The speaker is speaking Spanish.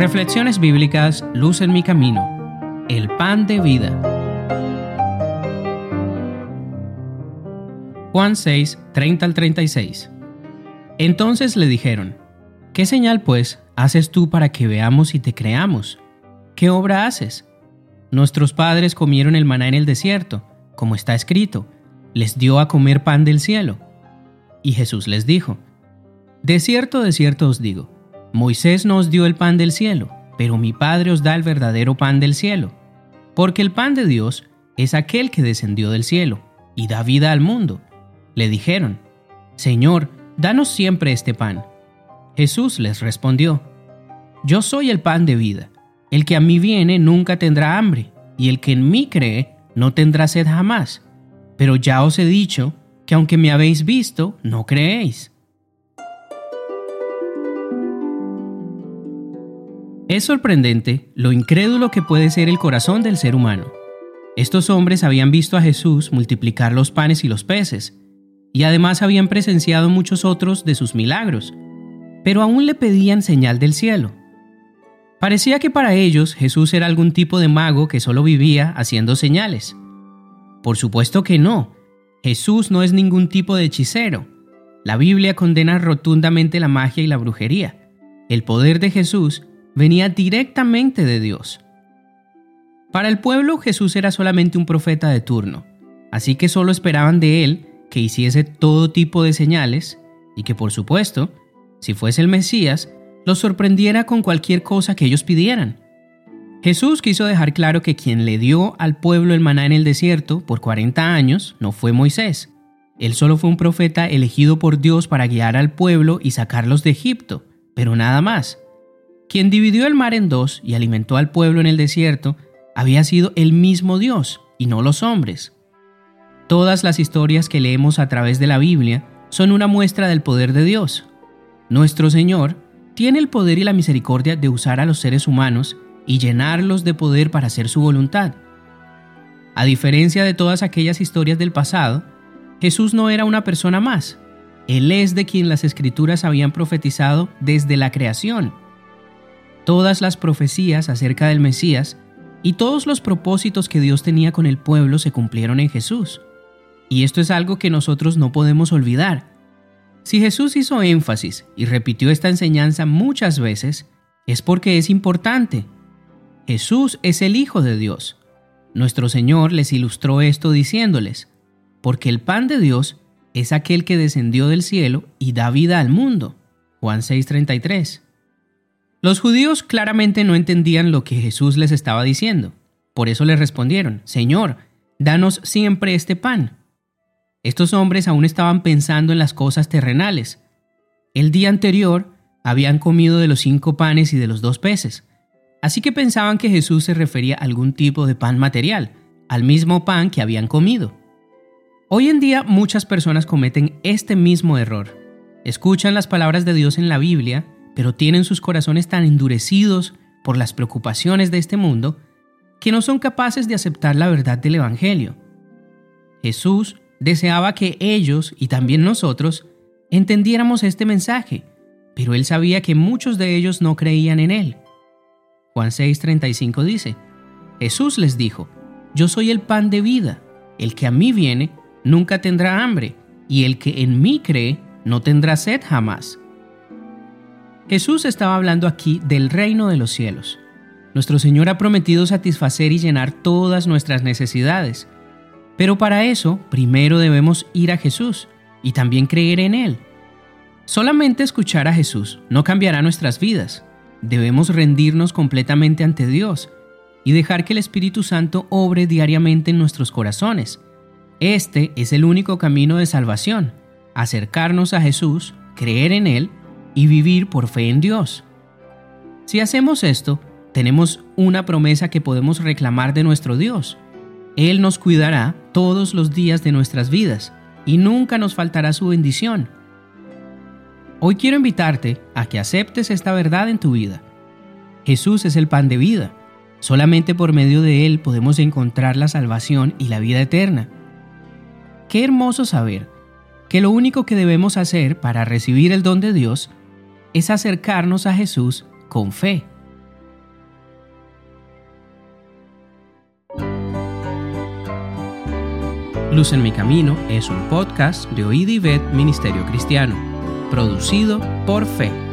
Reflexiones bíblicas Luz en mi camino. El pan de vida. Juan 6, 30 al 36. Entonces le dijeron, ¿qué señal pues haces tú para que veamos y te creamos? ¿Qué obra haces? Nuestros padres comieron el maná en el desierto, como está escrito, les dio a comer pan del cielo. Y Jesús les dijo, De cierto, de cierto os digo, Moisés no os dio el pan del cielo, pero mi Padre os da el verdadero pan del cielo. Porque el pan de Dios es aquel que descendió del cielo y da vida al mundo. Le dijeron, Señor, danos siempre este pan. Jesús les respondió, Yo soy el pan de vida. El que a mí viene nunca tendrá hambre, y el que en mí cree no tendrá sed jamás. Pero ya os he dicho que aunque me habéis visto, no creéis. Es sorprendente lo incrédulo que puede ser el corazón del ser humano. Estos hombres habían visto a Jesús multiplicar los panes y los peces, y además habían presenciado muchos otros de sus milagros, pero aún le pedían señal del cielo. Parecía que para ellos Jesús era algún tipo de mago que solo vivía haciendo señales. Por supuesto que no, Jesús no es ningún tipo de hechicero. La Biblia condena rotundamente la magia y la brujería. El poder de Jesús venía directamente de Dios. Para el pueblo Jesús era solamente un profeta de turno, así que solo esperaban de él que hiciese todo tipo de señales y que por supuesto, si fuese el Mesías, los sorprendiera con cualquier cosa que ellos pidieran. Jesús quiso dejar claro que quien le dio al pueblo el maná en el desierto por 40 años no fue Moisés. Él solo fue un profeta elegido por Dios para guiar al pueblo y sacarlos de Egipto, pero nada más. Quien dividió el mar en dos y alimentó al pueblo en el desierto había sido el mismo Dios y no los hombres. Todas las historias que leemos a través de la Biblia son una muestra del poder de Dios. Nuestro Señor tiene el poder y la misericordia de usar a los seres humanos y llenarlos de poder para hacer su voluntad. A diferencia de todas aquellas historias del pasado, Jesús no era una persona más. Él es de quien las escrituras habían profetizado desde la creación Todas las profecías acerca del Mesías y todos los propósitos que Dios tenía con el pueblo se cumplieron en Jesús. Y esto es algo que nosotros no podemos olvidar. Si Jesús hizo énfasis y repitió esta enseñanza muchas veces, es porque es importante. Jesús es el Hijo de Dios. Nuestro Señor les ilustró esto diciéndoles, porque el pan de Dios es aquel que descendió del cielo y da vida al mundo. Juan 6:33. Los judíos claramente no entendían lo que Jesús les estaba diciendo. Por eso le respondieron, Señor, danos siempre este pan. Estos hombres aún estaban pensando en las cosas terrenales. El día anterior habían comido de los cinco panes y de los dos peces, así que pensaban que Jesús se refería a algún tipo de pan material, al mismo pan que habían comido. Hoy en día muchas personas cometen este mismo error. Escuchan las palabras de Dios en la Biblia pero tienen sus corazones tan endurecidos por las preocupaciones de este mundo que no son capaces de aceptar la verdad del Evangelio. Jesús deseaba que ellos y también nosotros entendiéramos este mensaje, pero él sabía que muchos de ellos no creían en él. Juan 6:35 dice, Jesús les dijo, Yo soy el pan de vida, el que a mí viene nunca tendrá hambre, y el que en mí cree no tendrá sed jamás. Jesús estaba hablando aquí del reino de los cielos. Nuestro Señor ha prometido satisfacer y llenar todas nuestras necesidades. Pero para eso, primero debemos ir a Jesús y también creer en Él. Solamente escuchar a Jesús no cambiará nuestras vidas. Debemos rendirnos completamente ante Dios y dejar que el Espíritu Santo obre diariamente en nuestros corazones. Este es el único camino de salvación, acercarnos a Jesús, creer en Él y vivir por fe en Dios. Si hacemos esto, tenemos una promesa que podemos reclamar de nuestro Dios. Él nos cuidará todos los días de nuestras vidas y nunca nos faltará su bendición. Hoy quiero invitarte a que aceptes esta verdad en tu vida. Jesús es el pan de vida. Solamente por medio de Él podemos encontrar la salvación y la vida eterna. Qué hermoso saber que lo único que debemos hacer para recibir el don de Dios es acercarnos a Jesús con fe. Luz en mi camino es un podcast de Oíd y Ministerio Cristiano, producido por Fe.